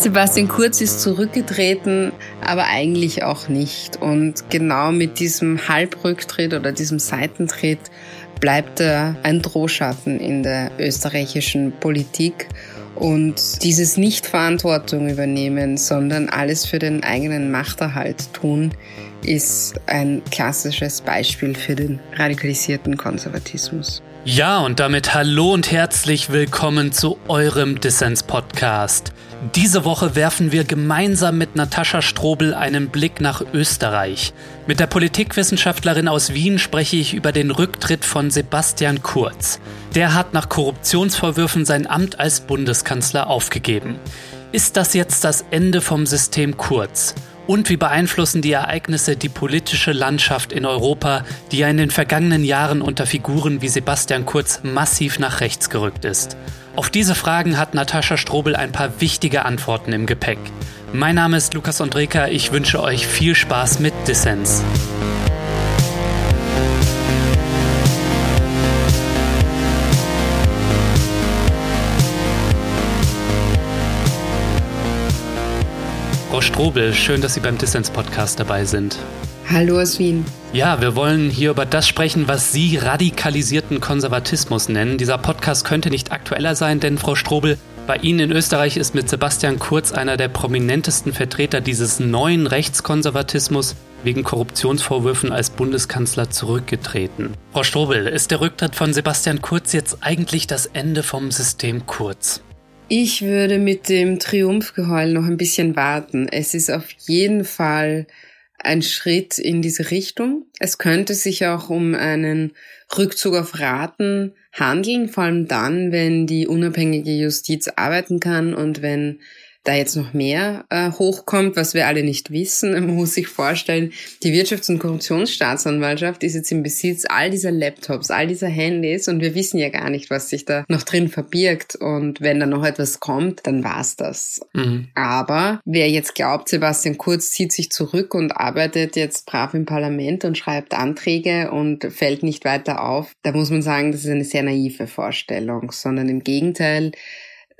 Sebastian Kurz ist zurückgetreten, aber eigentlich auch nicht. Und genau mit diesem Halbrücktritt oder diesem Seitentritt bleibt er ein Drohschatten in der österreichischen Politik. Und dieses nicht Verantwortung übernehmen, sondern alles für den eigenen Machterhalt tun, ist ein klassisches Beispiel für den radikalisierten Konservatismus. Ja, und damit hallo und herzlich willkommen zu eurem Dissens-Podcast. Diese Woche werfen wir gemeinsam mit Natascha Strobel einen Blick nach Österreich. Mit der Politikwissenschaftlerin aus Wien spreche ich über den Rücktritt von Sebastian Kurz. Der hat nach Korruptionsvorwürfen sein Amt als Bundeskanzler aufgegeben. Ist das jetzt das Ende vom System Kurz? Und wie beeinflussen die Ereignisse die politische Landschaft in Europa, die ja in den vergangenen Jahren unter Figuren wie Sebastian Kurz massiv nach rechts gerückt ist? Auf diese Fragen hat Natascha Strobel ein paar wichtige Antworten im Gepäck. Mein Name ist Lukas Andreka, ich wünsche euch viel Spaß mit Dissens. Frau Strobel, schön, dass Sie beim Dissens-Podcast dabei sind. Hallo aus Wien. Ja, wir wollen hier über das sprechen, was Sie radikalisierten Konservatismus nennen. Dieser Podcast könnte nicht aktueller sein, denn Frau Strobel, bei Ihnen in Österreich ist mit Sebastian Kurz einer der prominentesten Vertreter dieses neuen Rechtskonservatismus wegen Korruptionsvorwürfen als Bundeskanzler zurückgetreten. Frau Strobel, ist der Rücktritt von Sebastian Kurz jetzt eigentlich das Ende vom System Kurz? Ich würde mit dem Triumphgeheul noch ein bisschen warten. Es ist auf jeden Fall ein Schritt in diese Richtung. Es könnte sich auch um einen Rückzug auf Raten handeln, vor allem dann, wenn die unabhängige Justiz arbeiten kann und wenn da jetzt noch mehr äh, hochkommt, was wir alle nicht wissen. Man muss sich vorstellen, die Wirtschafts- und Korruptionsstaatsanwaltschaft ist jetzt im Besitz all dieser Laptops, all dieser Handys und wir wissen ja gar nicht, was sich da noch drin verbirgt. Und wenn da noch etwas kommt, dann war's das. Mhm. Aber wer jetzt glaubt, Sebastian Kurz zieht sich zurück und arbeitet jetzt brav im Parlament und schreibt Anträge und fällt nicht weiter auf, da muss man sagen, das ist eine sehr naive Vorstellung, sondern im Gegenteil,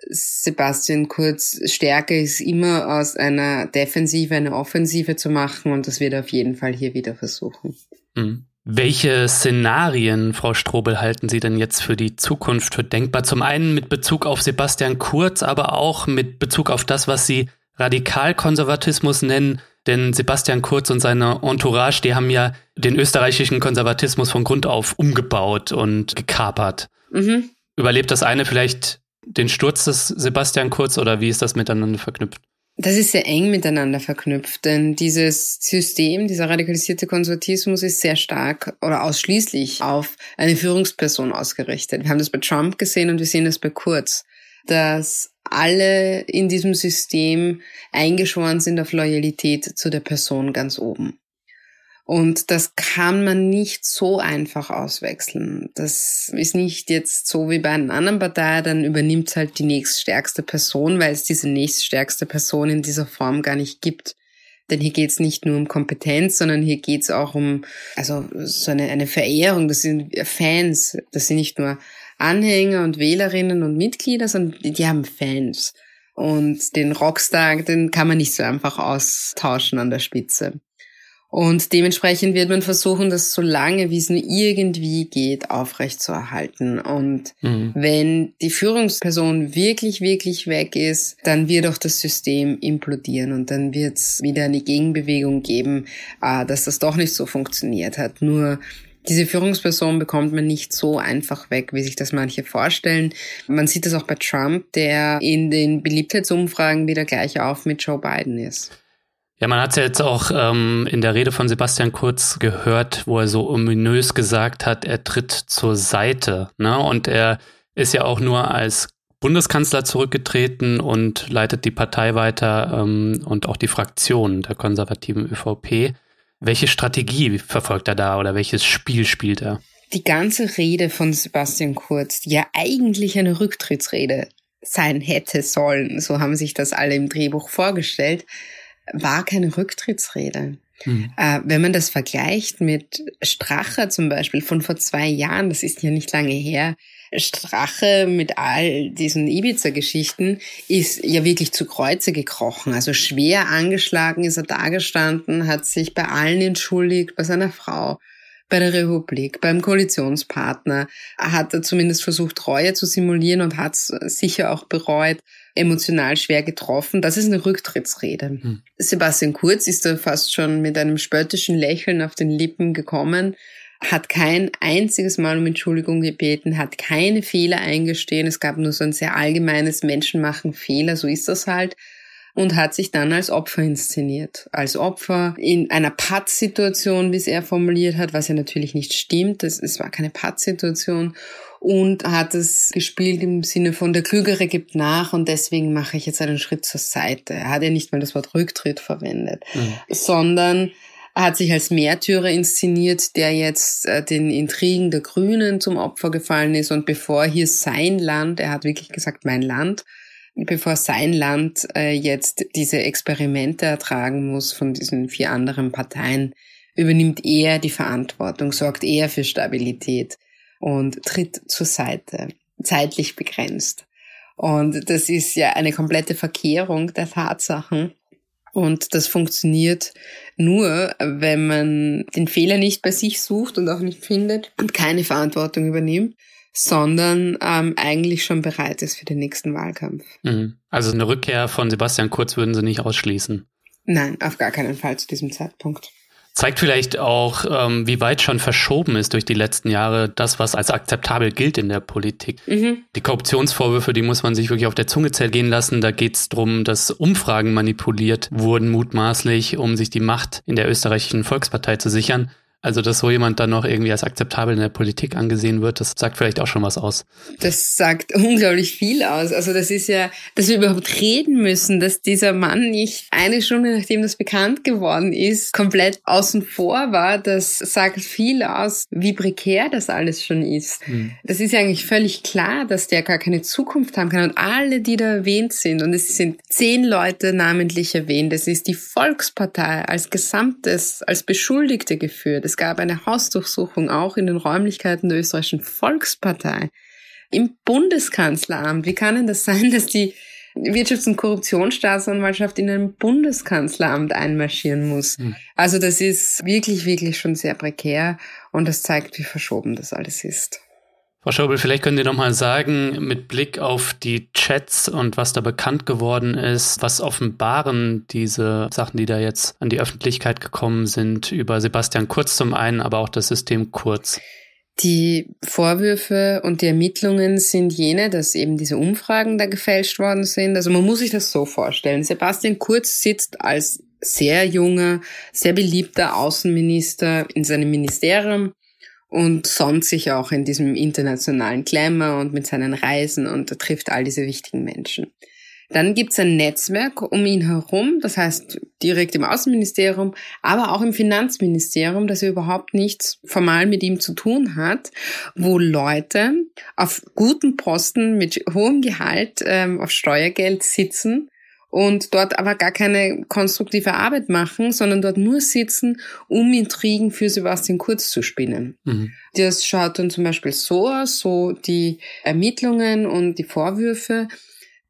Sebastian Kurz Stärke ist immer aus einer Defensive eine Offensive zu machen und das wird er auf jeden Fall hier wieder versuchen. Mhm. Welche Szenarien, Frau Strobel, halten Sie denn jetzt für die Zukunft für denkbar? Zum einen mit Bezug auf Sebastian Kurz, aber auch mit Bezug auf das, was Sie Radikalkonservatismus nennen. Denn Sebastian Kurz und seine Entourage, die haben ja den österreichischen Konservatismus von Grund auf umgebaut und gekapert. Mhm. Überlebt das eine vielleicht den Sturz des Sebastian Kurz oder wie ist das miteinander verknüpft? Das ist sehr eng miteinander verknüpft, denn dieses System, dieser radikalisierte Konservatismus ist sehr stark oder ausschließlich auf eine Führungsperson ausgerichtet. Wir haben das bei Trump gesehen und wir sehen das bei Kurz, dass alle in diesem System eingeschworen sind auf Loyalität zu der Person ganz oben. Und das kann man nicht so einfach auswechseln. Das ist nicht jetzt so wie bei einer anderen Partei, dann übernimmt halt die nächststärkste Person, weil es diese nächststärkste Person in dieser Form gar nicht gibt. Denn hier geht es nicht nur um Kompetenz, sondern hier geht es auch um also so eine, eine Verehrung. Das sind Fans. Das sind nicht nur Anhänger und Wählerinnen und Mitglieder, sondern die haben Fans. Und den Rockstar, den kann man nicht so einfach austauschen an der Spitze. Und dementsprechend wird man versuchen, das so lange wie es nur irgendwie geht, aufrechtzuerhalten. Und mhm. wenn die Führungsperson wirklich, wirklich weg ist, dann wird auch das System implodieren und dann wird es wieder eine Gegenbewegung geben, äh, dass das doch nicht so funktioniert hat. Nur diese Führungsperson bekommt man nicht so einfach weg, wie sich das manche vorstellen. Man sieht das auch bei Trump, der in den Beliebtheitsumfragen wieder gleich auf mit Joe Biden ist. Ja, man hat es ja jetzt auch ähm, in der Rede von Sebastian Kurz gehört, wo er so ominös gesagt hat, er tritt zur Seite. Ne? Und er ist ja auch nur als Bundeskanzler zurückgetreten und leitet die Partei weiter ähm, und auch die Fraktion der konservativen ÖVP. Welche Strategie verfolgt er da oder welches Spiel spielt er? Die ganze Rede von Sebastian Kurz, die ja eigentlich eine Rücktrittsrede sein hätte sollen, so haben sich das alle im Drehbuch vorgestellt, war keine Rücktrittsrede. Mhm. Äh, wenn man das vergleicht mit Strache zum Beispiel von vor zwei Jahren, das ist ja nicht lange her, Strache mit all diesen Ibiza-Geschichten ist ja wirklich zu Kreuze gekrochen. Also schwer angeschlagen ist er dagestanden, hat sich bei allen entschuldigt, bei seiner Frau, bei der Republik, beim Koalitionspartner, hat er zumindest versucht, Reue zu simulieren und hat es sicher auch bereut emotional schwer getroffen. Das ist eine Rücktrittsrede. Hm. Sebastian Kurz ist da fast schon mit einem spöttischen Lächeln auf den Lippen gekommen, hat kein einziges Mal um Entschuldigung gebeten, hat keine Fehler eingestehen. Es gab nur so ein sehr allgemeines Menschen machen Fehler, so ist das halt. Und hat sich dann als Opfer inszeniert. Als Opfer in einer Pattsituation, wie es er formuliert hat, was ja natürlich nicht stimmt. Es, es war keine Pattsituation und hat es gespielt im Sinne von der Klügere gibt nach und deswegen mache ich jetzt einen Schritt zur Seite. Er hat ja nicht mal das Wort Rücktritt verwendet, mhm. sondern hat sich als Märtyrer inszeniert, der jetzt äh, den Intrigen der Grünen zum Opfer gefallen ist und bevor hier sein Land, er hat wirklich gesagt mein Land, bevor sein Land äh, jetzt diese Experimente ertragen muss von diesen vier anderen Parteien, übernimmt er die Verantwortung, sorgt er für Stabilität und tritt zur Seite, zeitlich begrenzt. Und das ist ja eine komplette Verkehrung der Tatsachen. Und das funktioniert nur, wenn man den Fehler nicht bei sich sucht und auch nicht findet und keine Verantwortung übernimmt, sondern ähm, eigentlich schon bereit ist für den nächsten Wahlkampf. Mhm. Also eine Rückkehr von Sebastian Kurz würden Sie nicht ausschließen? Nein, auf gar keinen Fall zu diesem Zeitpunkt. Zeigt vielleicht auch, ähm, wie weit schon verschoben ist durch die letzten Jahre das, was als akzeptabel gilt in der Politik. Mhm. Die Korruptionsvorwürfe, die muss man sich wirklich auf der Zunge zergehen lassen. Da geht es darum, dass Umfragen manipuliert wurden, mutmaßlich, um sich die Macht in der österreichischen Volkspartei zu sichern. Also, dass so jemand dann noch irgendwie als akzeptabel in der Politik angesehen wird, das sagt vielleicht auch schon was aus. Das sagt unglaublich viel aus. Also, das ist ja, dass wir überhaupt reden müssen, dass dieser Mann nicht eine Stunde nachdem das bekannt geworden ist, komplett außen vor war. Das sagt viel aus, wie prekär das alles schon ist. Hm. Das ist ja eigentlich völlig klar, dass der gar keine Zukunft haben kann. Und alle, die da erwähnt sind, und es sind zehn Leute namentlich erwähnt, es ist die Volkspartei als Gesamtes, als Beschuldigte geführt. Es gab eine Hausdurchsuchung auch in den Räumlichkeiten der österreichischen Volkspartei. Im Bundeskanzleramt. Wie kann denn das sein, dass die Wirtschafts- und Korruptionsstaatsanwaltschaft in ein Bundeskanzleramt einmarschieren muss? Hm. Also das ist wirklich, wirklich schon sehr prekär und das zeigt, wie verschoben das alles ist. Frau Schobel, vielleicht können Sie noch mal sagen, mit Blick auf die Chats und was da bekannt geworden ist, was offenbaren diese Sachen, die da jetzt an die Öffentlichkeit gekommen sind, über Sebastian Kurz zum einen, aber auch das System Kurz? Die Vorwürfe und die Ermittlungen sind jene, dass eben diese Umfragen da gefälscht worden sind. Also man muss sich das so vorstellen. Sebastian Kurz sitzt als sehr junger, sehr beliebter Außenminister in seinem Ministerium und sonst sich auch in diesem internationalen Glamour und mit seinen Reisen und er trifft all diese wichtigen Menschen. Dann gibt's ein Netzwerk um ihn herum, das heißt direkt im Außenministerium, aber auch im Finanzministerium, das überhaupt nichts formal mit ihm zu tun hat, wo Leute auf guten Posten mit hohem Gehalt ähm, auf Steuergeld sitzen und dort aber gar keine konstruktive Arbeit machen, sondern dort nur sitzen, um Intrigen für Sebastian Kurz zu spinnen. Mhm. Das schaut dann zum Beispiel so aus, so die Ermittlungen und die Vorwürfe,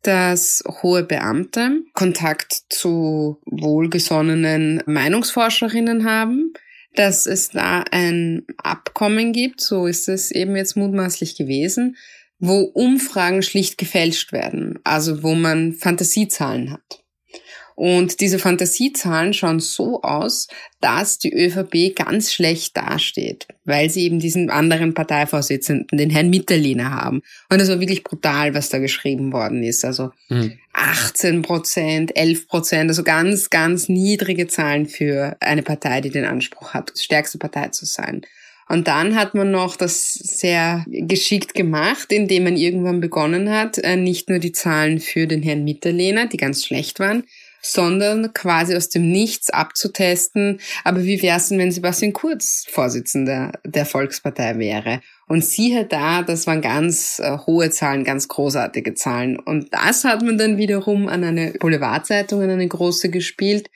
dass hohe Beamte Kontakt zu wohlgesonnenen Meinungsforscherinnen haben, dass es da ein Abkommen gibt, so ist es eben jetzt mutmaßlich gewesen, wo Umfragen schlicht gefälscht werden, also wo man Fantasiezahlen hat. Und diese Fantasiezahlen schauen so aus, dass die ÖVP ganz schlecht dasteht, weil sie eben diesen anderen Parteivorsitzenden, den Herrn Mitterlehner haben. Und das war wirklich brutal, was da geschrieben worden ist. Also mhm. 18 Prozent, 11 Prozent, also ganz, ganz niedrige Zahlen für eine Partei, die den Anspruch hat, stärkste Partei zu sein. Und dann hat man noch das sehr geschickt gemacht, indem man irgendwann begonnen hat, äh, nicht nur die Zahlen für den Herrn Mitterlehner, die ganz schlecht waren, sondern quasi aus dem Nichts abzutesten. Aber wie wäre es denn, wenn Sebastian Kurz Vorsitzender der Volkspartei wäre? Und siehe da, das waren ganz äh, hohe Zahlen, ganz großartige Zahlen. Und das hat man dann wiederum an eine Boulevardzeitung, an eine große gespielt,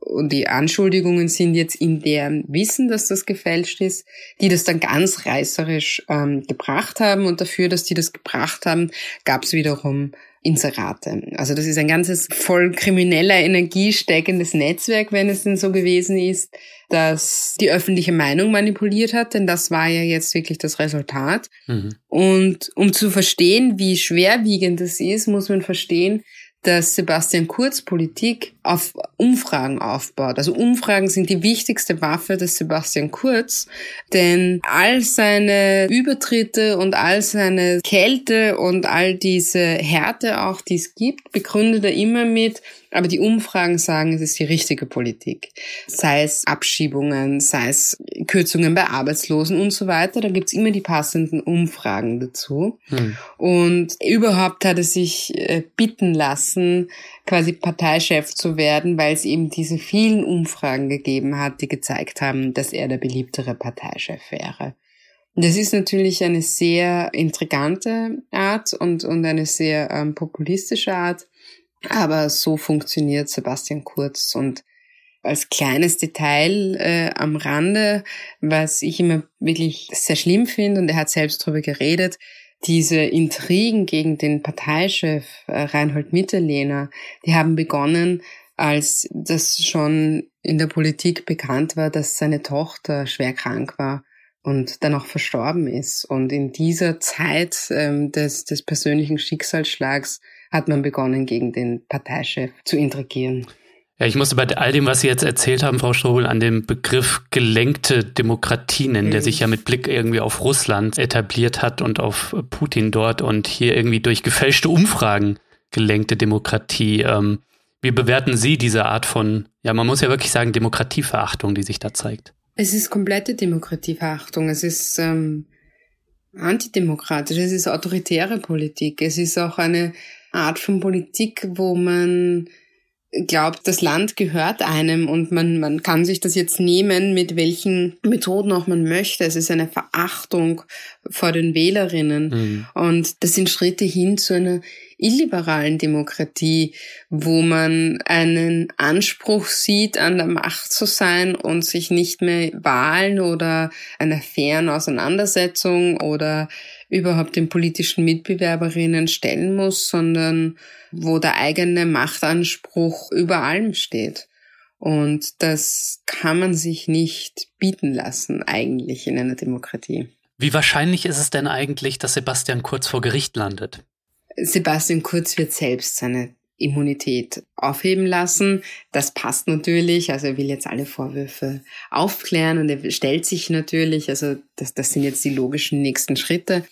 und die Anschuldigungen sind jetzt in deren Wissen, dass das gefälscht ist, die das dann ganz reißerisch ähm, gebracht haben und dafür, dass die das gebracht haben, gab es wiederum Inserate. Also das ist ein ganzes voll krimineller Energie steckendes Netzwerk, wenn es denn so gewesen ist, dass die öffentliche Meinung manipuliert hat, denn das war ja jetzt wirklich das Resultat. Mhm. Und um zu verstehen, wie schwerwiegend das ist, muss man verstehen, dass Sebastian Kurz Politik auf Umfragen aufbaut. Also Umfragen sind die wichtigste Waffe des Sebastian Kurz, denn all seine Übertritte und all seine Kälte und all diese Härte auch, die es gibt, begründet er immer mit, aber die Umfragen sagen, es ist die richtige Politik. Sei es Abschiebungen, sei es Kürzungen bei Arbeitslosen und so weiter. Da gibt's immer die passenden Umfragen dazu. Hm. Und überhaupt hat er sich äh, bitten lassen, quasi Parteichef zu werden, weil es eben diese vielen Umfragen gegeben hat, die gezeigt haben, dass er der beliebtere Parteichef wäre. Das ist natürlich eine sehr intrigante Art und, und eine sehr ähm, populistische Art. Aber so funktioniert Sebastian Kurz und als kleines Detail äh, am Rande, was ich immer wirklich sehr schlimm finde, und er hat selbst darüber geredet, diese Intrigen gegen den Parteichef äh, Reinhold Mitterlehner, die haben begonnen, als das schon in der Politik bekannt war, dass seine Tochter schwer krank war und dann auch verstorben ist. Und in dieser Zeit ähm, des, des persönlichen Schicksalsschlags hat man begonnen, gegen den Parteichef zu intrigieren. Ja, ich musste bei all dem, was Sie jetzt erzählt haben, Frau Strobel, an den Begriff gelenkte Demokratie nennen, mhm. der sich ja mit Blick irgendwie auf Russland etabliert hat und auf Putin dort und hier irgendwie durch gefälschte Umfragen gelenkte Demokratie. Ähm, wie bewerten Sie diese Art von, ja, man muss ja wirklich sagen, Demokratieverachtung, die sich da zeigt? Es ist komplette Demokratieverachtung. Es ist ähm, antidemokratisch, es ist autoritäre Politik. Es ist auch eine Art von Politik, wo man glaubt, das Land gehört einem und man, man kann sich das jetzt nehmen, mit welchen Methoden auch man möchte. Es ist eine Verachtung vor den Wählerinnen. Mhm. Und das sind Schritte hin zu einer illiberalen Demokratie, wo man einen Anspruch sieht, an der Macht zu sein und sich nicht mehr Wahlen oder einer fairen Auseinandersetzung oder überhaupt den politischen Mitbewerberinnen stellen muss, sondern wo der eigene Machtanspruch über allem steht. Und das kann man sich nicht bieten lassen, eigentlich in einer Demokratie. Wie wahrscheinlich ist es denn eigentlich, dass Sebastian Kurz vor Gericht landet? Sebastian Kurz wird selbst seine Immunität aufheben lassen. Das passt natürlich. Also er will jetzt alle Vorwürfe aufklären und er stellt sich natürlich, also das, das sind jetzt die logischen nächsten Schritte.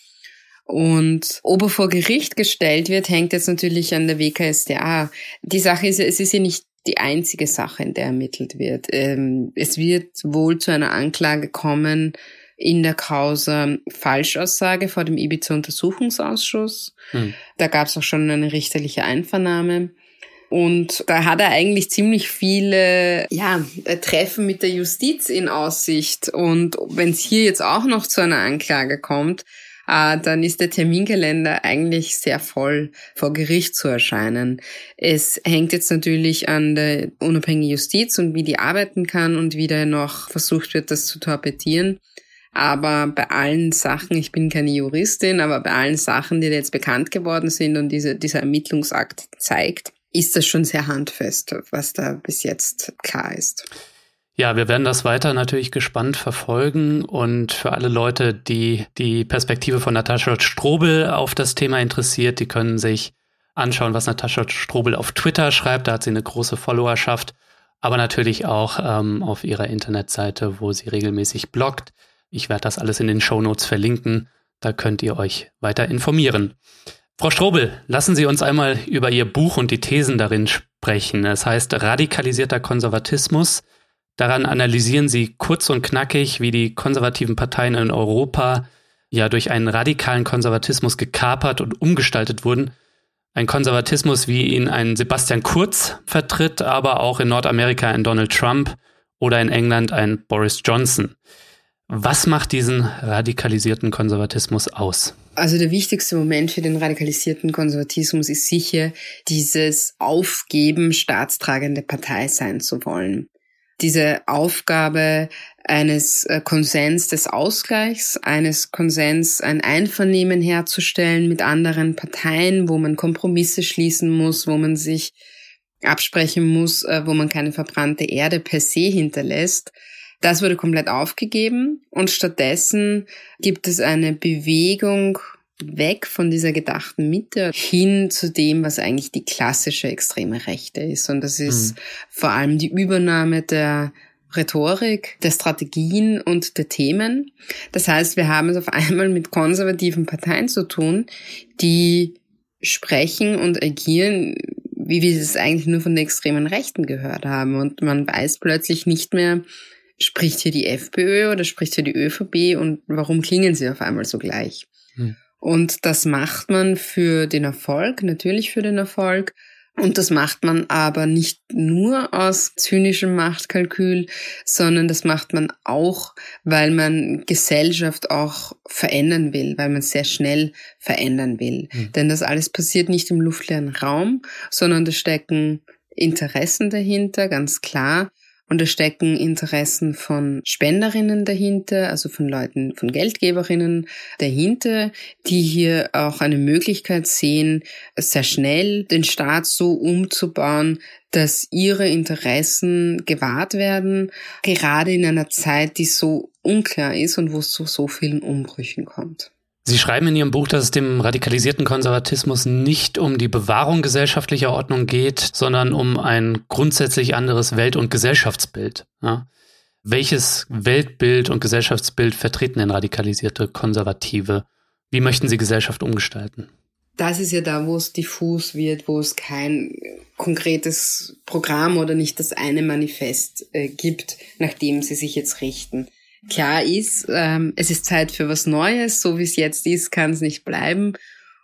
Und ob er vor Gericht gestellt wird, hängt jetzt natürlich an der WKSDA. Die Sache ist, es ist ja nicht die einzige Sache, in der ermittelt wird. Ähm, es wird wohl zu einer Anklage kommen in der Causa Falschaussage vor dem Ibiza-Untersuchungsausschuss. Hm. Da gab es auch schon eine richterliche Einvernahme. Und da hat er eigentlich ziemlich viele ja, Treffen mit der Justiz in Aussicht. Und wenn es hier jetzt auch noch zu einer Anklage kommt, äh, dann ist der Terminkalender eigentlich sehr voll vor Gericht zu erscheinen. Es hängt jetzt natürlich an der unabhängigen Justiz und wie die arbeiten kann und wie da noch versucht wird, das zu torpedieren. Aber bei allen Sachen, ich bin keine Juristin, aber bei allen Sachen, die jetzt bekannt geworden sind und diese, dieser Ermittlungsakt zeigt, ist das schon sehr handfest, was da bis jetzt klar ist. Ja, wir werden das weiter natürlich gespannt verfolgen und für alle Leute, die die Perspektive von Natascha Strobel auf das Thema interessiert, die können sich anschauen, was Natascha Strobel auf Twitter schreibt. Da hat sie eine große Followerschaft, aber natürlich auch ähm, auf ihrer Internetseite, wo sie regelmäßig bloggt. Ich werde das alles in den Show Notes verlinken. Da könnt ihr euch weiter informieren. Frau Strobel, lassen Sie uns einmal über Ihr Buch und die Thesen darin sprechen. Es heißt Radikalisierter Konservatismus – Daran analysieren sie kurz und knackig, wie die konservativen Parteien in Europa ja durch einen radikalen Konservatismus gekapert und umgestaltet wurden. Ein Konservatismus, wie ihn ein Sebastian Kurz vertritt, aber auch in Nordamerika ein Donald Trump oder in England ein Boris Johnson. Was macht diesen radikalisierten Konservatismus aus? Also der wichtigste Moment für den radikalisierten Konservatismus ist sicher dieses Aufgeben, staatstragende Partei sein zu wollen. Diese Aufgabe eines äh, Konsens des Ausgleichs, eines Konsens, ein Einvernehmen herzustellen mit anderen Parteien, wo man Kompromisse schließen muss, wo man sich absprechen muss, äh, wo man keine verbrannte Erde per se hinterlässt. Das wurde komplett aufgegeben und stattdessen gibt es eine Bewegung weg von dieser gedachten Mitte hin zu dem, was eigentlich die klassische extreme Rechte ist. Und das ist mhm. vor allem die Übernahme der Rhetorik, der Strategien und der Themen. Das heißt, wir haben es auf einmal mit konservativen Parteien zu tun, die sprechen und agieren, wie wir es eigentlich nur von der extremen Rechten gehört haben. Und man weiß plötzlich nicht mehr, spricht hier die FPÖ oder spricht hier die ÖVP und warum klingen sie auf einmal so gleich? Hm. Und das macht man für den Erfolg, natürlich für den Erfolg, und das macht man aber nicht nur aus zynischem Machtkalkül, sondern das macht man auch, weil man Gesellschaft auch verändern will, weil man sehr schnell verändern will. Mhm. Denn das alles passiert nicht im luftleeren Raum, sondern da stecken Interessen dahinter, ganz klar. Und da stecken Interessen von Spenderinnen dahinter, also von Leuten, von Geldgeberinnen dahinter, die hier auch eine Möglichkeit sehen, sehr schnell den Staat so umzubauen, dass ihre Interessen gewahrt werden, gerade in einer Zeit, die so unklar ist und wo es zu so vielen Umbrüchen kommt. Sie schreiben in Ihrem Buch, dass es dem radikalisierten Konservatismus nicht um die Bewahrung gesellschaftlicher Ordnung geht, sondern um ein grundsätzlich anderes Welt- und Gesellschaftsbild. Ja? Welches Weltbild und Gesellschaftsbild vertreten denn radikalisierte Konservative? Wie möchten Sie Gesellschaft umgestalten? Das ist ja da, wo es diffus wird, wo es kein konkretes Programm oder nicht das eine Manifest äh, gibt, nach dem sie sich jetzt richten klar ist, ähm, es ist Zeit für was Neues, so wie es jetzt ist, kann es nicht bleiben.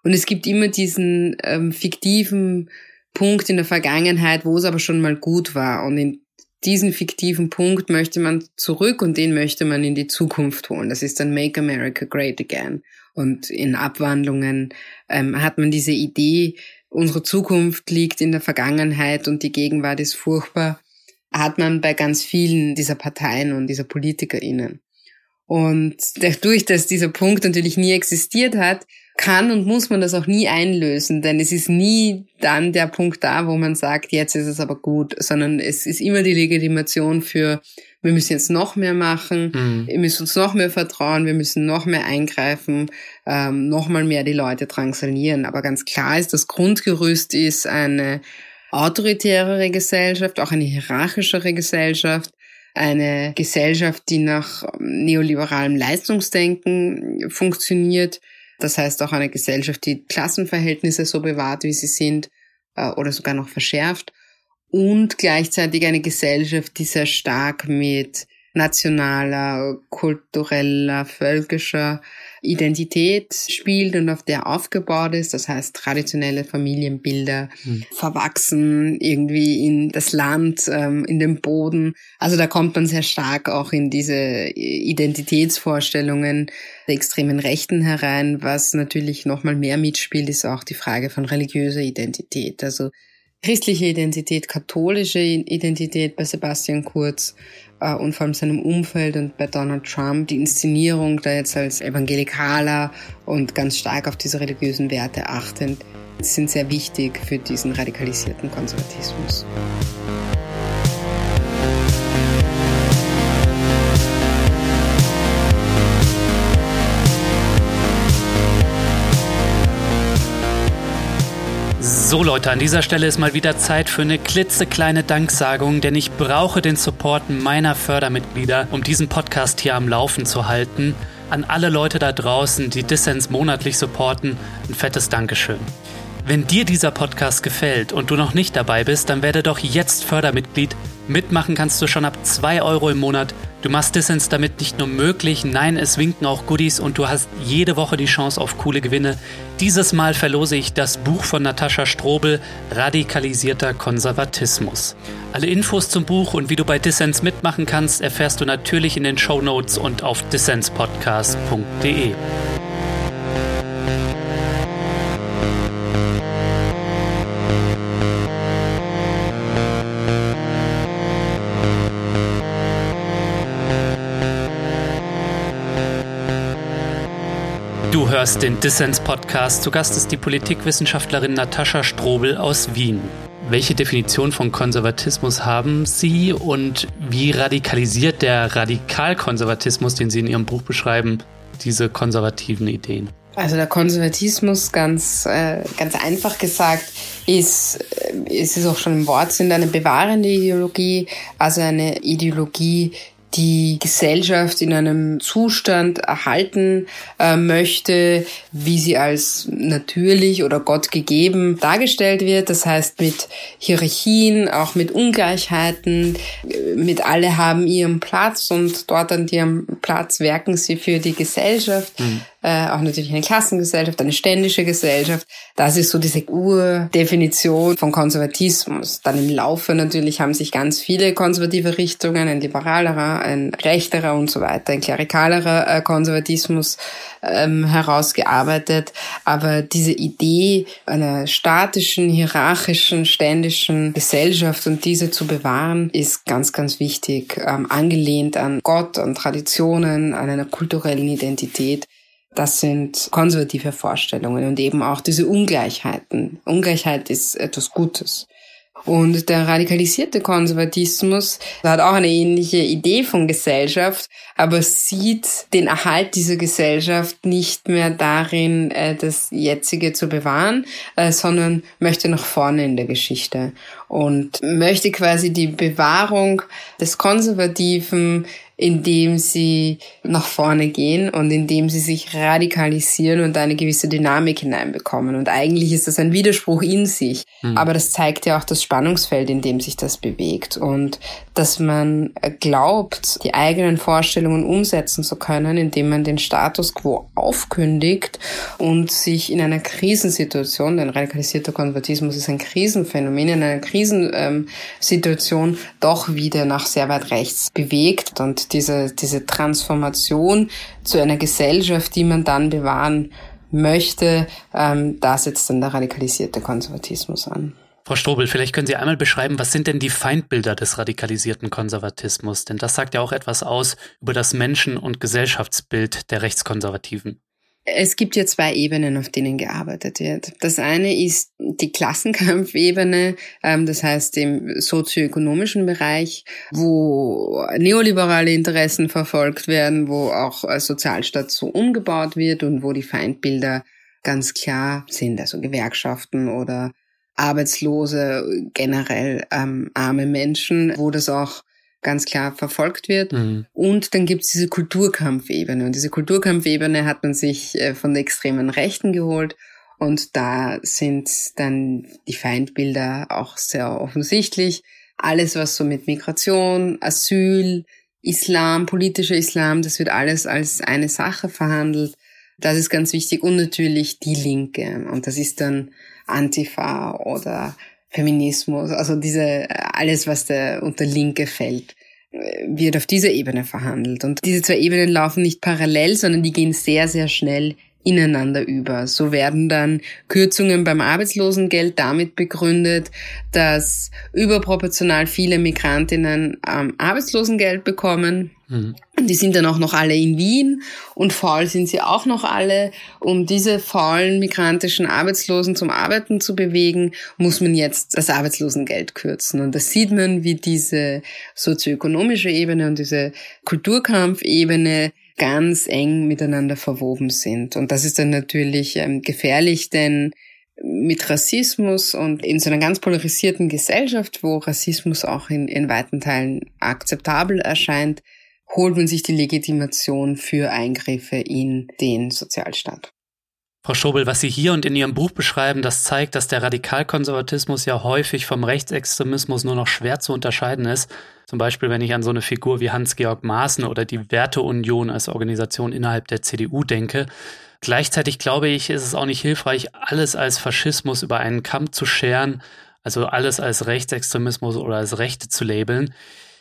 Und es gibt immer diesen ähm, fiktiven Punkt in der Vergangenheit, wo es aber schon mal gut war. Und in diesen fiktiven Punkt möchte man zurück und den möchte man in die Zukunft holen. Das ist dann Make America Great Again. Und in Abwandlungen ähm, hat man diese Idee, unsere Zukunft liegt in der Vergangenheit und die Gegenwart ist furchtbar hat man bei ganz vielen dieser Parteien und dieser PolitikerInnen. Und dadurch, dass dieser Punkt natürlich nie existiert hat, kann und muss man das auch nie einlösen, denn es ist nie dann der Punkt da, wo man sagt, jetzt ist es aber gut, sondern es ist immer die Legitimation für, wir müssen jetzt noch mehr machen, mhm. wir müssen uns noch mehr vertrauen, wir müssen noch mehr eingreifen, ähm, noch mal mehr die Leute drangsalieren. Aber ganz klar ist, das Grundgerüst ist eine autoritärere Gesellschaft, auch eine hierarchischere Gesellschaft, eine Gesellschaft, die nach neoliberalem Leistungsdenken funktioniert. Das heißt auch eine Gesellschaft, die Klassenverhältnisse so bewahrt, wie sie sind, äh, oder sogar noch verschärft. Und gleichzeitig eine Gesellschaft, die sehr stark mit nationaler, kultureller, völkischer Identität spielt und auf der aufgebaut ist. Das heißt, traditionelle Familienbilder mhm. verwachsen irgendwie in das Land, ähm, in den Boden. Also da kommt man sehr stark auch in diese Identitätsvorstellungen der extremen Rechten herein. Was natürlich nochmal mehr mitspielt, ist auch die Frage von religiöser Identität. Also christliche Identität, katholische Identität bei Sebastian Kurz äh, und vor allem seinem Umfeld und bei Donald Trump die Inszenierung da jetzt als Evangelikaler und ganz stark auf diese religiösen Werte achtend sind sehr wichtig für diesen radikalisierten Konservatismus. So Leute, an dieser Stelle ist mal wieder Zeit für eine klitzekleine Danksagung, denn ich brauche den Support meiner Fördermitglieder, um diesen Podcast hier am Laufen zu halten. An alle Leute da draußen, die Dissens monatlich supporten, ein fettes Dankeschön. Wenn dir dieser Podcast gefällt und du noch nicht dabei bist, dann werde doch jetzt Fördermitglied. Mitmachen kannst du schon ab 2 Euro im Monat Du machst Dissens damit nicht nur möglich, nein, es winken auch Goodies und du hast jede Woche die Chance auf coole Gewinne. Dieses Mal verlose ich das Buch von Natascha Strobel, Radikalisierter Konservatismus. Alle Infos zum Buch und wie du bei Dissens mitmachen kannst, erfährst du natürlich in den Show Notes und auf dissenspodcast.de. hörst den Dissens-Podcast. Zu Gast ist die Politikwissenschaftlerin Natascha Strobel aus Wien. Welche Definition von Konservatismus haben Sie und wie radikalisiert der Radikalkonservatismus, den Sie in Ihrem Buch beschreiben, diese konservativen Ideen? Also der Konservatismus, ganz, äh, ganz einfach gesagt, ist, äh, ist es auch schon im Wortsinn eine bewahrende Ideologie, also eine Ideologie, die Gesellschaft in einem Zustand erhalten äh, möchte, wie sie als natürlich oder Gott gegeben dargestellt wird. Das heißt mit Hierarchien, auch mit Ungleichheiten, mit alle haben ihren Platz und dort an ihrem Platz werken sie für die Gesellschaft. Mhm äh, auch natürlich eine Klassengesellschaft, eine ständische Gesellschaft. Das ist so diese Urdefinition von Konservatismus. Dann im Laufe natürlich haben sich ganz viele konservative Richtungen, ein liberalerer, ein rechterer und so weiter, ein klerikalerer äh, Konservatismus ähm, herausgearbeitet. Aber diese Idee einer statischen, hierarchischen, ständischen Gesellschaft und diese zu bewahren, ist ganz, ganz wichtig, ähm, angelehnt an Gott, an Traditionen, an einer kulturellen Identität. Das sind konservative Vorstellungen und eben auch diese Ungleichheiten. Ungleichheit ist etwas Gutes. Und der radikalisierte Konservatismus hat auch eine ähnliche Idee von Gesellschaft, aber sieht den Erhalt dieser Gesellschaft nicht mehr darin, äh, das jetzige zu bewahren, äh, sondern möchte nach vorne in der Geschichte und möchte quasi die Bewahrung des Konservativen indem sie nach vorne gehen und indem sie sich radikalisieren und eine gewisse Dynamik hineinbekommen. Und eigentlich ist das ein Widerspruch in sich. Mhm. Aber das zeigt ja auch das Spannungsfeld, in dem sich das bewegt. Und dass man glaubt, die eigenen Vorstellungen umsetzen zu können, indem man den Status quo aufkündigt und sich in einer Krisensituation, denn radikalisierter Konvertismus ist ein Krisenphänomen, in einer Krisensituation doch wieder nach sehr weit rechts bewegt und diese, diese Transformation zu einer Gesellschaft, die man dann bewahren möchte, ähm, da setzt dann der radikalisierte Konservatismus an. Frau Strobel, vielleicht können Sie einmal beschreiben, was sind denn die Feindbilder des radikalisierten Konservatismus? Denn das sagt ja auch etwas aus über das Menschen- und Gesellschaftsbild der Rechtskonservativen. Es gibt ja zwei Ebenen, auf denen gearbeitet wird. Das eine ist die Klassenkampfebene, ähm, das heißt im sozioökonomischen Bereich, wo neoliberale Interessen verfolgt werden, wo auch Sozialstaat so umgebaut wird und wo die Feindbilder ganz klar sind, also Gewerkschaften oder Arbeitslose, generell ähm, arme Menschen, wo das auch ganz klar verfolgt wird. Mhm. Und dann gibt's diese Kulturkampfebene. Und diese Kulturkampfebene hat man sich äh, von der extremen Rechten geholt. Und da sind dann die Feindbilder auch sehr offensichtlich. Alles, was so mit Migration, Asyl, Islam, politischer Islam, das wird alles als eine Sache verhandelt. Das ist ganz wichtig. Und natürlich die Linke. Und das ist dann Antifa oder Feminismus, also diese, alles, was da unter Linke fällt, wird auf dieser Ebene verhandelt. Und diese zwei Ebenen laufen nicht parallel, sondern die gehen sehr, sehr schnell ineinander über. So werden dann Kürzungen beim Arbeitslosengeld damit begründet, dass überproportional viele Migrantinnen ähm, Arbeitslosengeld bekommen. Mhm. Die sind dann auch noch alle in Wien und faul sind sie auch noch alle. Um diese faulen migrantischen Arbeitslosen zum Arbeiten zu bewegen, muss man jetzt das Arbeitslosengeld kürzen. Und da sieht man, wie diese sozioökonomische Ebene und diese Kulturkampfebene ganz eng miteinander verwoben sind. Und das ist dann natürlich ähm, gefährlich, denn mit Rassismus und in so einer ganz polarisierten Gesellschaft, wo Rassismus auch in, in weiten Teilen akzeptabel erscheint, holt man sich die Legitimation für Eingriffe in den Sozialstaat. Frau Schobel, was Sie hier und in Ihrem Buch beschreiben, das zeigt, dass der Radikalkonservatismus ja häufig vom Rechtsextremismus nur noch schwer zu unterscheiden ist. Zum Beispiel, wenn ich an so eine Figur wie Hans-Georg Maaßen oder die Werteunion als Organisation innerhalb der CDU denke. Gleichzeitig glaube ich, ist es auch nicht hilfreich, alles als Faschismus über einen Kamm zu scheren, also alles als Rechtsextremismus oder als Rechte zu labeln.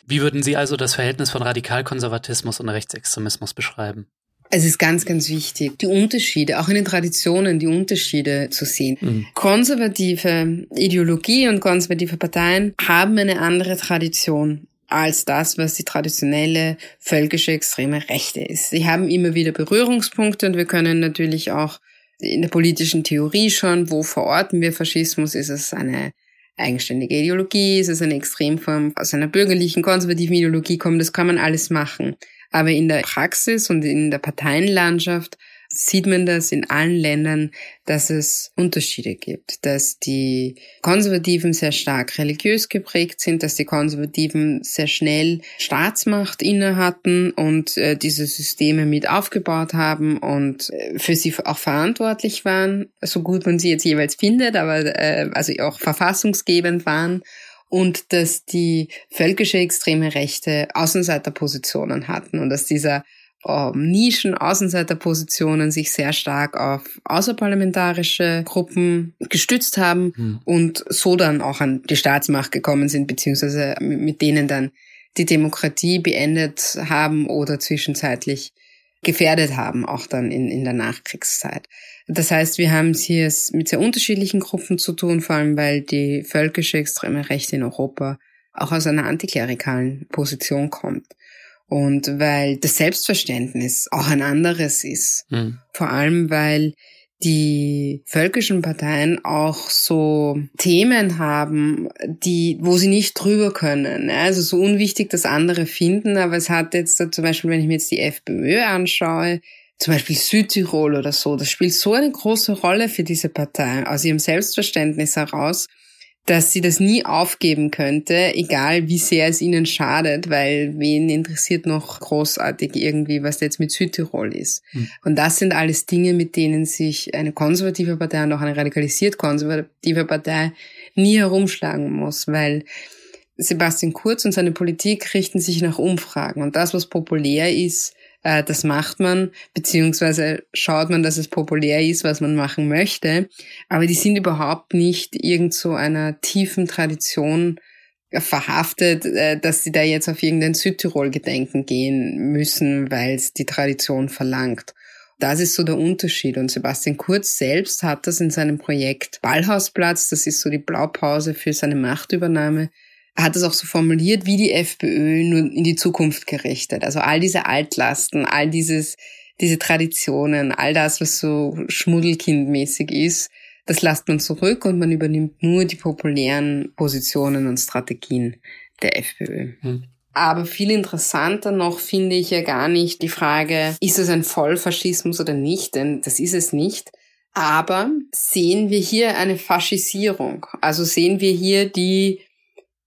Wie würden Sie also das Verhältnis von Radikalkonservatismus und Rechtsextremismus beschreiben? Es ist ganz, ganz wichtig, die Unterschiede, auch in den Traditionen, die Unterschiede zu sehen. Mhm. Konservative Ideologie und konservative Parteien haben eine andere Tradition als das, was die traditionelle völkische extreme Rechte ist. Sie haben immer wieder Berührungspunkte und wir können natürlich auch in der politischen Theorie schon, wo verorten wir Faschismus? Ist es eine eigenständige Ideologie? Ist es eine Extremform aus einer bürgerlichen, konservativen Ideologie kommen? Das kann man alles machen. Aber in der Praxis und in der Parteienlandschaft sieht man das in allen Ländern, dass es Unterschiede gibt, dass die Konservativen sehr stark religiös geprägt sind, dass die Konservativen sehr schnell Staatsmacht inne hatten und äh, diese Systeme mit aufgebaut haben und äh, für sie auch verantwortlich waren, so gut man sie jetzt jeweils findet, aber äh, also auch verfassungsgebend waren. Und dass die völkische extreme Rechte Außenseiterpositionen hatten und dass dieser ähm, Nischen, Außenseiterpositionen sich sehr stark auf außerparlamentarische Gruppen gestützt haben mhm. und so dann auch an die Staatsmacht gekommen sind, beziehungsweise mit denen dann die Demokratie beendet haben oder zwischenzeitlich gefährdet haben, auch dann in, in der Nachkriegszeit. Das heißt, wir haben es hier mit sehr unterschiedlichen Gruppen zu tun, vor allem weil die völkische extreme Rechte in Europa auch aus einer antiklerikalen Position kommt. Und weil das Selbstverständnis auch ein anderes ist. Mhm. Vor allem, weil die völkischen Parteien auch so Themen haben, die, wo sie nicht drüber können. Also so unwichtig das andere finden, aber es hat jetzt zum Beispiel, wenn ich mir jetzt die FPÖ anschaue, zum Beispiel Südtirol oder so, das spielt so eine große Rolle für diese Partei aus ihrem Selbstverständnis heraus, dass sie das nie aufgeben könnte, egal wie sehr es ihnen schadet, weil wen interessiert noch großartig irgendwie, was jetzt mit Südtirol ist. Mhm. Und das sind alles Dinge, mit denen sich eine konservative Partei und auch eine radikalisiert konservative Partei nie herumschlagen muss, weil Sebastian Kurz und seine Politik richten sich nach Umfragen und das, was populär ist, äh, das macht man, beziehungsweise schaut man, dass es populär ist, was man machen möchte. Aber die sind überhaupt nicht irgend so einer tiefen Tradition verhaftet, äh, dass sie da jetzt auf irgendein Südtirol-Gedenken gehen müssen, weil es die Tradition verlangt. Das ist so der Unterschied. Und Sebastian Kurz selbst hat das in seinem Projekt Ballhausplatz, das ist so die Blaupause für seine Machtübernahme, er hat es auch so formuliert, wie die FPÖ nur in die Zukunft gerichtet. Also all diese Altlasten, all dieses, diese Traditionen, all das, was so schmuddelkindmäßig ist, das lasst man zurück und man übernimmt nur die populären Positionen und Strategien der FPÖ. Hm. Aber viel interessanter noch finde ich ja gar nicht die Frage, ist es ein Vollfaschismus oder nicht, denn das ist es nicht. Aber sehen wir hier eine Faschisierung? Also sehen wir hier die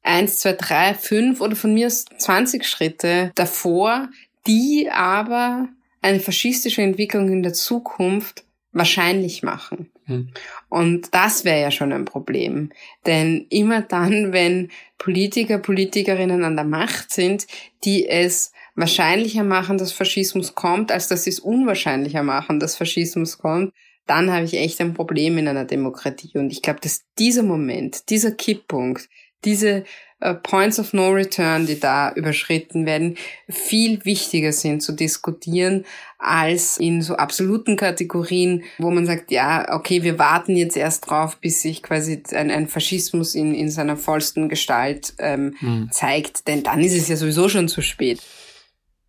eins, zwei, drei, fünf oder von mir aus 20 Schritte davor, die aber eine faschistische Entwicklung in der Zukunft wahrscheinlich machen. Hm. Und das wäre ja schon ein Problem. Denn immer dann, wenn Politiker, Politikerinnen an der Macht sind, die es wahrscheinlicher machen, dass Faschismus kommt, als dass sie es unwahrscheinlicher machen, dass Faschismus kommt, dann habe ich echt ein Problem in einer Demokratie. Und ich glaube, dass dieser Moment, dieser Kipppunkt, diese äh, Points of No Return, die da überschritten werden, viel wichtiger sind zu diskutieren als in so absoluten Kategorien, wo man sagt, ja, okay, wir warten jetzt erst drauf, bis sich quasi ein, ein Faschismus in, in seiner vollsten Gestalt ähm, hm. zeigt, denn dann ist es ja sowieso schon zu spät.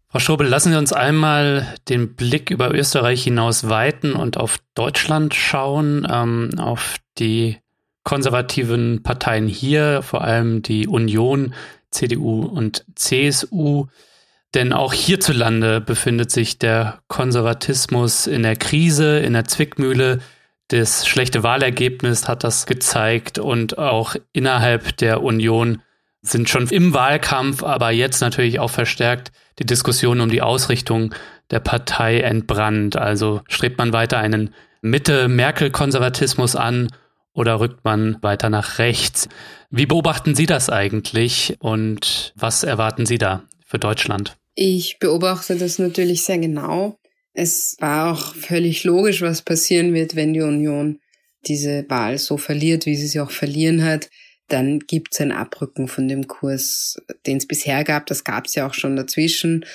Frau Schobel, lassen Sie uns einmal den Blick über Österreich hinaus weiten und auf Deutschland schauen, ähm, auf die konservativen Parteien hier, vor allem die Union, CDU und CSU. Denn auch hierzulande befindet sich der Konservatismus in der Krise, in der Zwickmühle. Das schlechte Wahlergebnis hat das gezeigt und auch innerhalb der Union sind schon im Wahlkampf, aber jetzt natürlich auch verstärkt die Diskussion um die Ausrichtung der Partei entbrannt. Also strebt man weiter einen Mitte-Merkel-Konservatismus an oder rückt man weiter nach rechts? Wie beobachten Sie das eigentlich und was erwarten Sie da für Deutschland? Ich beobachte das natürlich sehr genau. Es war auch völlig logisch, was passieren wird, wenn die Union diese Wahl so verliert, wie sie sie auch verlieren hat. Dann gibt es ein Abrücken von dem Kurs, den es bisher gab. Das gab es ja auch schon dazwischen.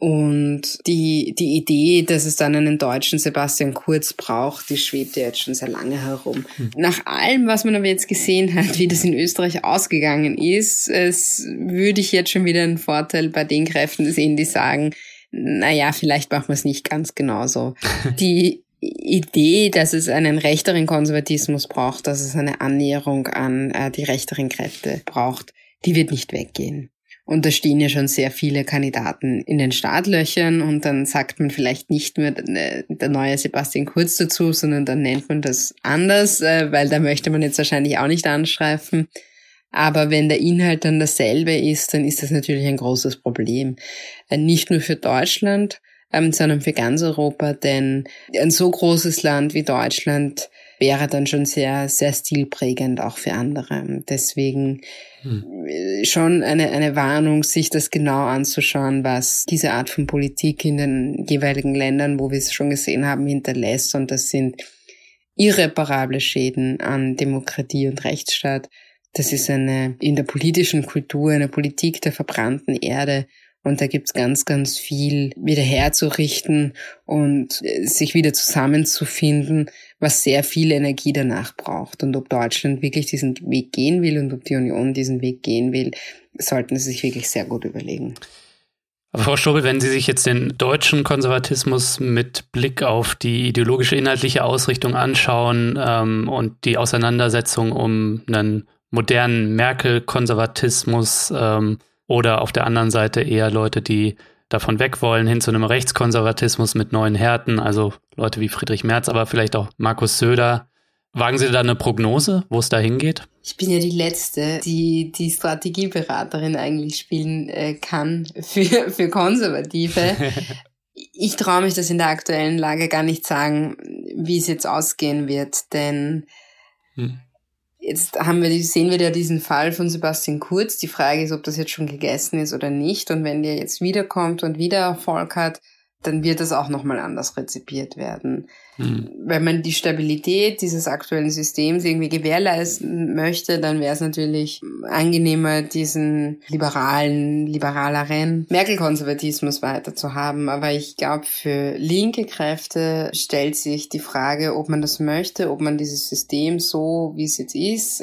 Und die, die Idee, dass es dann einen deutschen Sebastian Kurz braucht, die schwebt ja jetzt schon sehr lange herum. Hm. Nach allem, was man aber jetzt gesehen hat, wie das in Österreich ausgegangen ist, es würde ich jetzt schon wieder einen Vorteil bei den Kräften sehen, die sagen, naja, vielleicht machen wir es nicht ganz genauso. Die Idee, dass es einen rechteren Konservatismus braucht, dass es eine Annäherung an äh, die rechteren Kräfte braucht, die wird nicht weggehen. Und da stehen ja schon sehr viele Kandidaten in den Startlöchern und dann sagt man vielleicht nicht mehr der neue Sebastian Kurz dazu, sondern dann nennt man das anders, äh, weil da möchte man jetzt wahrscheinlich auch nicht anstreifen. Aber wenn der Inhalt dann dasselbe ist, dann ist das natürlich ein großes Problem. Äh, nicht nur für Deutschland, ähm, sondern für ganz Europa, denn ein so großes Land wie Deutschland wäre dann schon sehr, sehr stilprägend auch für andere. Deswegen hm. schon eine, eine Warnung, sich das genau anzuschauen, was diese Art von Politik in den jeweiligen Ländern, wo wir es schon gesehen haben, hinterlässt. Und das sind irreparable Schäden an Demokratie und Rechtsstaat. Das ist eine in der politischen Kultur, eine Politik der verbrannten Erde, und da gibt's ganz, ganz viel wieder herzurichten und äh, sich wieder zusammenzufinden, was sehr viel Energie danach braucht. Und ob Deutschland wirklich diesen Weg gehen will und ob die Union diesen Weg gehen will, sollten sie sich wirklich sehr gut überlegen. Aber Frau Strobel, wenn Sie sich jetzt den deutschen Konservatismus mit Blick auf die ideologische inhaltliche Ausrichtung anschauen ähm, und die Auseinandersetzung um einen modernen Merkel-Konservatismus ähm, oder auf der anderen Seite eher Leute, die davon weg wollen, hin zu einem Rechtskonservatismus mit neuen Härten, also Leute wie Friedrich Merz, aber vielleicht auch Markus Söder. Wagen Sie da eine Prognose, wo es da hingeht? Ich bin ja die Letzte, die die Strategieberaterin eigentlich spielen äh, kann für, für Konservative. ich traue mich das in der aktuellen Lage gar nicht sagen, wie es jetzt ausgehen wird, denn hm. Jetzt haben wir, sehen wir ja diesen Fall von Sebastian Kurz. Die Frage ist, ob das jetzt schon gegessen ist oder nicht. Und wenn der jetzt wiederkommt und wieder Erfolg hat, dann wird das auch nochmal anders rezipiert werden. Mhm. Wenn man die Stabilität dieses aktuellen Systems irgendwie gewährleisten möchte, dann wäre es natürlich angenehmer, diesen liberalen, liberaleren Merkel-Konservatismus weiter zu haben. Aber ich glaube, für linke Kräfte stellt sich die Frage, ob man das möchte, ob man dieses System so, wie es jetzt ist,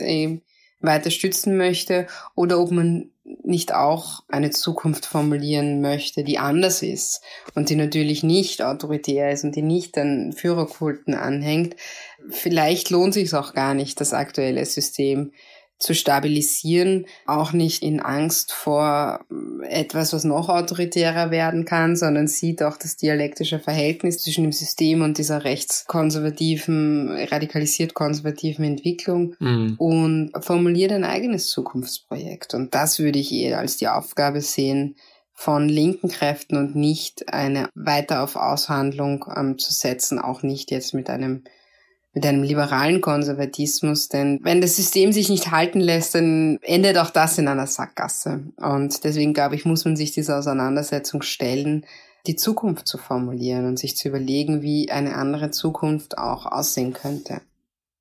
weiter stützen möchte oder ob man nicht auch eine Zukunft formulieren möchte, die anders ist und die natürlich nicht autoritär ist und die nicht an Führerkulten anhängt, vielleicht lohnt sich auch gar nicht, das aktuelle System zu stabilisieren, auch nicht in Angst vor etwas, was noch autoritärer werden kann, sondern sieht auch das dialektische Verhältnis zwischen dem System und dieser rechtskonservativen, radikalisiert konservativen Entwicklung mhm. und formuliert ein eigenes Zukunftsprojekt. Und das würde ich eher als die Aufgabe sehen, von linken Kräften und nicht eine weiter auf Aushandlung ähm, zu setzen, auch nicht jetzt mit einem mit einem liberalen Konservatismus, denn wenn das System sich nicht halten lässt, dann endet auch das in einer Sackgasse. Und deswegen glaube ich, muss man sich dieser Auseinandersetzung stellen, die Zukunft zu formulieren und sich zu überlegen, wie eine andere Zukunft auch aussehen könnte.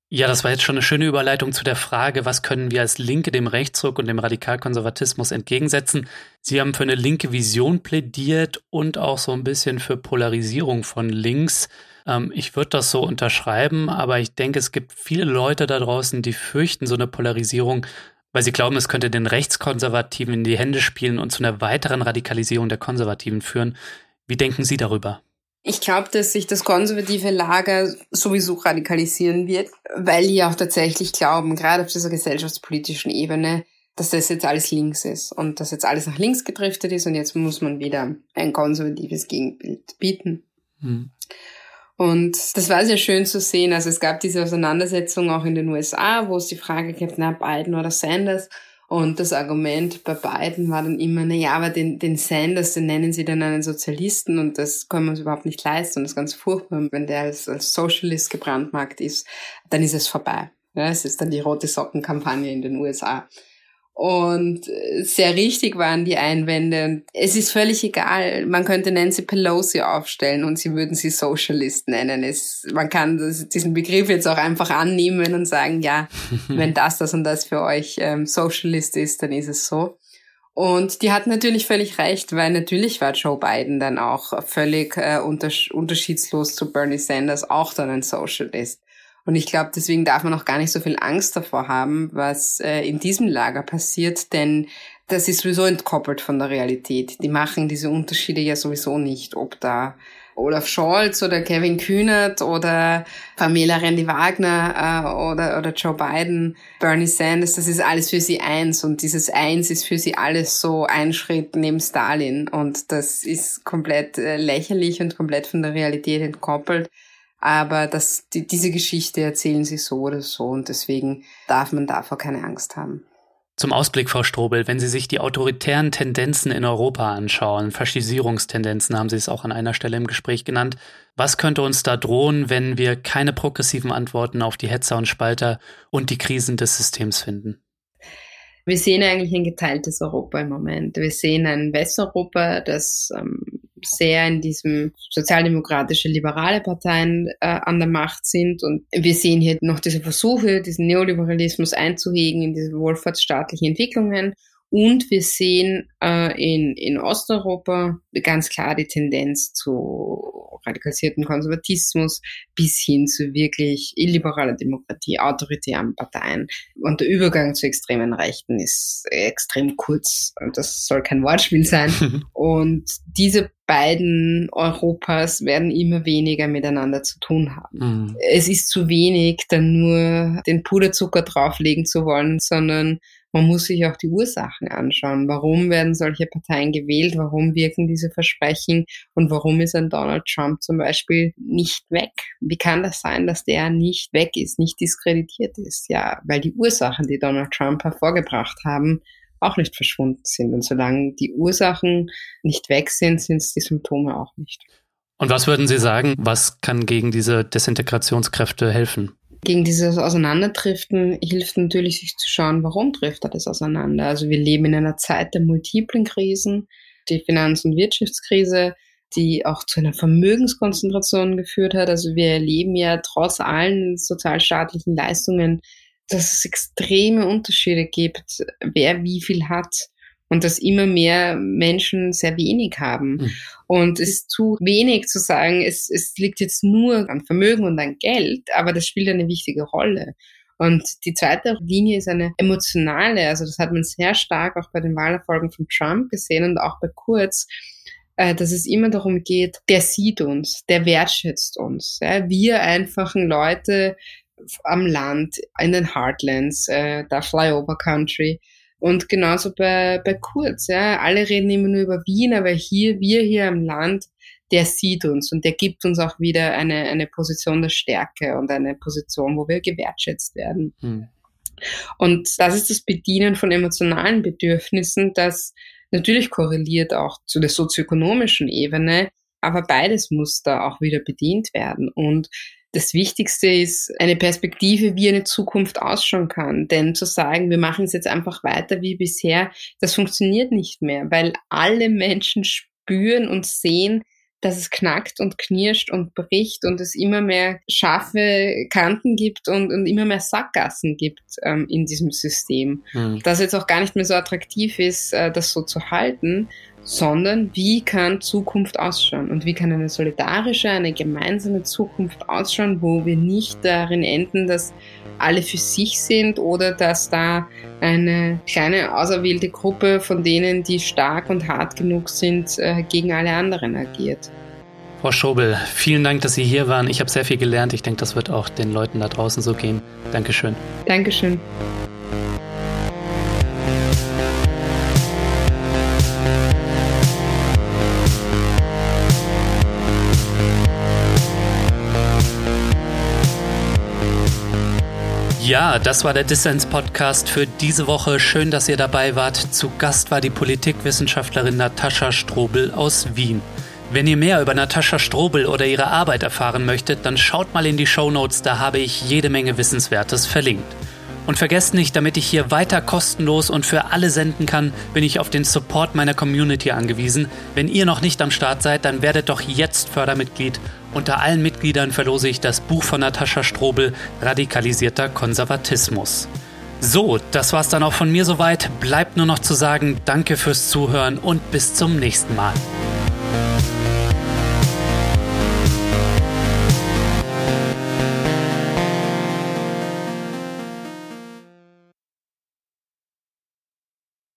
Ja, das war jetzt schon eine schöne Überleitung zu der Frage, was können wir als Linke dem Rechtsruck und dem Radikalkonservatismus entgegensetzen? Sie haben für eine linke Vision plädiert und auch so ein bisschen für Polarisierung von links. Ähm, ich würde das so unterschreiben, aber ich denke, es gibt viele Leute da draußen, die fürchten so eine Polarisierung, weil sie glauben, es könnte den Rechtskonservativen in die Hände spielen und zu einer weiteren Radikalisierung der Konservativen führen. Wie denken Sie darüber? Ich glaube, dass sich das konservative Lager sowieso radikalisieren wird, weil die auch tatsächlich glauben, gerade auf dieser gesellschaftspolitischen Ebene, dass das jetzt alles links ist und dass jetzt alles nach links gedriftet ist und jetzt muss man wieder ein konservatives Gegenbild bieten. Hm. Und das war sehr schön zu sehen. Also es gab diese Auseinandersetzung auch in den USA, wo es die Frage gibt, na, Biden oder Sanders. Und das Argument bei beiden war dann immer, na ja, aber den, den Sanders, den nennen sie dann einen Sozialisten und das können wir uns überhaupt nicht leisten und das ist ganz furchtbar. Wenn der als, als Socialist gebrandmarkt ist, dann ist es vorbei. Ja, es ist dann die rote Sockenkampagne in den USA. Und sehr richtig waren die Einwände. Es ist völlig egal. Man könnte Nancy Pelosi aufstellen und sie würden sie Socialist nennen. Es, man kann das, diesen Begriff jetzt auch einfach annehmen und sagen, ja, wenn das, das und das für euch ähm, Socialist ist, dann ist es so. Und die hat natürlich völlig recht, weil natürlich war Joe Biden dann auch völlig äh, unterschiedslos zu Bernie Sanders auch dann ein Socialist. Und ich glaube, deswegen darf man auch gar nicht so viel Angst davor haben, was äh, in diesem Lager passiert, denn das ist sowieso entkoppelt von der Realität. Die machen diese Unterschiede ja sowieso nicht, ob da Olaf Scholz oder Kevin Kühnert oder Pamela Rendi-Wagner äh, oder, oder Joe Biden, Bernie Sanders, das ist alles für sie eins und dieses Eins ist für sie alles so ein Schritt neben Stalin und das ist komplett äh, lächerlich und komplett von der Realität entkoppelt. Aber das, die, diese Geschichte erzählen sie so oder so und deswegen darf man davor keine Angst haben. Zum Ausblick, Frau Strobel, wenn Sie sich die autoritären Tendenzen in Europa anschauen, Faschisierungstendenzen haben Sie es auch an einer Stelle im Gespräch genannt, was könnte uns da drohen, wenn wir keine progressiven Antworten auf die Hetzer und Spalter und die Krisen des Systems finden? Wir sehen eigentlich ein geteiltes Europa im Moment. Wir sehen ein Westeuropa, das ähm, sehr in diesem sozialdemokratische liberale Parteien äh, an der Macht sind. Und wir sehen hier noch diese Versuche, diesen Neoliberalismus einzuhegen in diese wohlfahrtsstaatlichen Entwicklungen. Und wir sehen äh, in, in Osteuropa ganz klar die Tendenz zu radikalisierten Konservatismus bis hin zu wirklich illiberaler Demokratie, autoritären Parteien. Und der Übergang zu extremen Rechten ist extrem kurz. Und das soll kein Wortspiel sein. und diese beiden Europas werden immer weniger miteinander zu tun haben. Mhm. Es ist zu wenig, dann nur den Puderzucker drauflegen zu wollen, sondern man muss sich auch die Ursachen anschauen. Warum werden solche Parteien gewählt? Warum wirken diese Versprechen? Und warum ist ein Donald Trump zum Beispiel nicht weg? Wie kann das sein, dass der nicht weg ist, nicht diskreditiert ist? Ja, weil die Ursachen, die Donald Trump hervorgebracht haben, auch nicht verschwunden sind. Und solange die Ursachen nicht weg sind, sind es die Symptome auch nicht. Und was würden Sie sagen, was kann gegen diese Desintegrationskräfte helfen? Gegen dieses Auseinanderdriften hilft natürlich, sich zu schauen, warum trifft er das auseinander. Also wir leben in einer Zeit der multiplen Krisen, die Finanz- und Wirtschaftskrise, die auch zu einer Vermögenskonzentration geführt hat. Also wir erleben ja trotz allen sozialstaatlichen Leistungen, dass es extreme Unterschiede gibt, wer wie viel hat und dass immer mehr Menschen sehr wenig haben. Mhm. Und es ist zu wenig zu sagen, es, es liegt jetzt nur an Vermögen und an Geld, aber das spielt eine wichtige Rolle. Und die zweite Linie ist eine emotionale, also das hat man sehr stark auch bei den Wahlerfolgen von Trump gesehen und auch bei Kurz, äh, dass es immer darum geht, der sieht uns, der wertschätzt uns. Ja? Wir einfachen Leute am Land, in den Heartlands, äh, der Flyover Country, und genauso bei, bei Kurz, ja. Alle reden immer nur über Wien, aber hier, wir hier am Land, der sieht uns und der gibt uns auch wieder eine, eine Position der Stärke und eine Position, wo wir gewertschätzt werden. Hm. Und das ist das Bedienen von emotionalen Bedürfnissen, das natürlich korreliert auch zu der sozioökonomischen Ebene, aber beides muss da auch wieder bedient werden. Und das Wichtigste ist eine Perspektive, wie eine Zukunft ausschauen kann. Denn zu sagen, wir machen es jetzt einfach weiter wie bisher, das funktioniert nicht mehr, weil alle Menschen spüren und sehen, dass es knackt und knirscht und bricht und es immer mehr scharfe Kanten gibt und, und immer mehr Sackgassen gibt ähm, in diesem System. Mhm. Dass jetzt auch gar nicht mehr so attraktiv ist, äh, das so zu halten sondern wie kann Zukunft ausschauen und wie kann eine solidarische, eine gemeinsame Zukunft ausschauen, wo wir nicht darin enden, dass alle für sich sind oder dass da eine kleine auserwählte Gruppe von denen, die stark und hart genug sind, äh, gegen alle anderen agiert. Frau Schobel, vielen Dank, dass Sie hier waren. Ich habe sehr viel gelernt. Ich denke, das wird auch den Leuten da draußen so gehen. Dankeschön. Dankeschön. Ja, das war der Dissens-Podcast für diese Woche. Schön, dass ihr dabei wart. Zu Gast war die Politikwissenschaftlerin Natascha Strobel aus Wien. Wenn ihr mehr über Natascha Strobel oder ihre Arbeit erfahren möchtet, dann schaut mal in die Show Notes, da habe ich jede Menge Wissenswertes verlinkt. Und vergesst nicht, damit ich hier weiter kostenlos und für alle senden kann, bin ich auf den Support meiner Community angewiesen. Wenn ihr noch nicht am Start seid, dann werdet doch jetzt Fördermitglied. Unter allen Mitgliedern verlose ich das Buch von Natascha Strobel, Radikalisierter Konservatismus. So, das war's dann auch von mir soweit. Bleibt nur noch zu sagen, danke fürs Zuhören und bis zum nächsten Mal.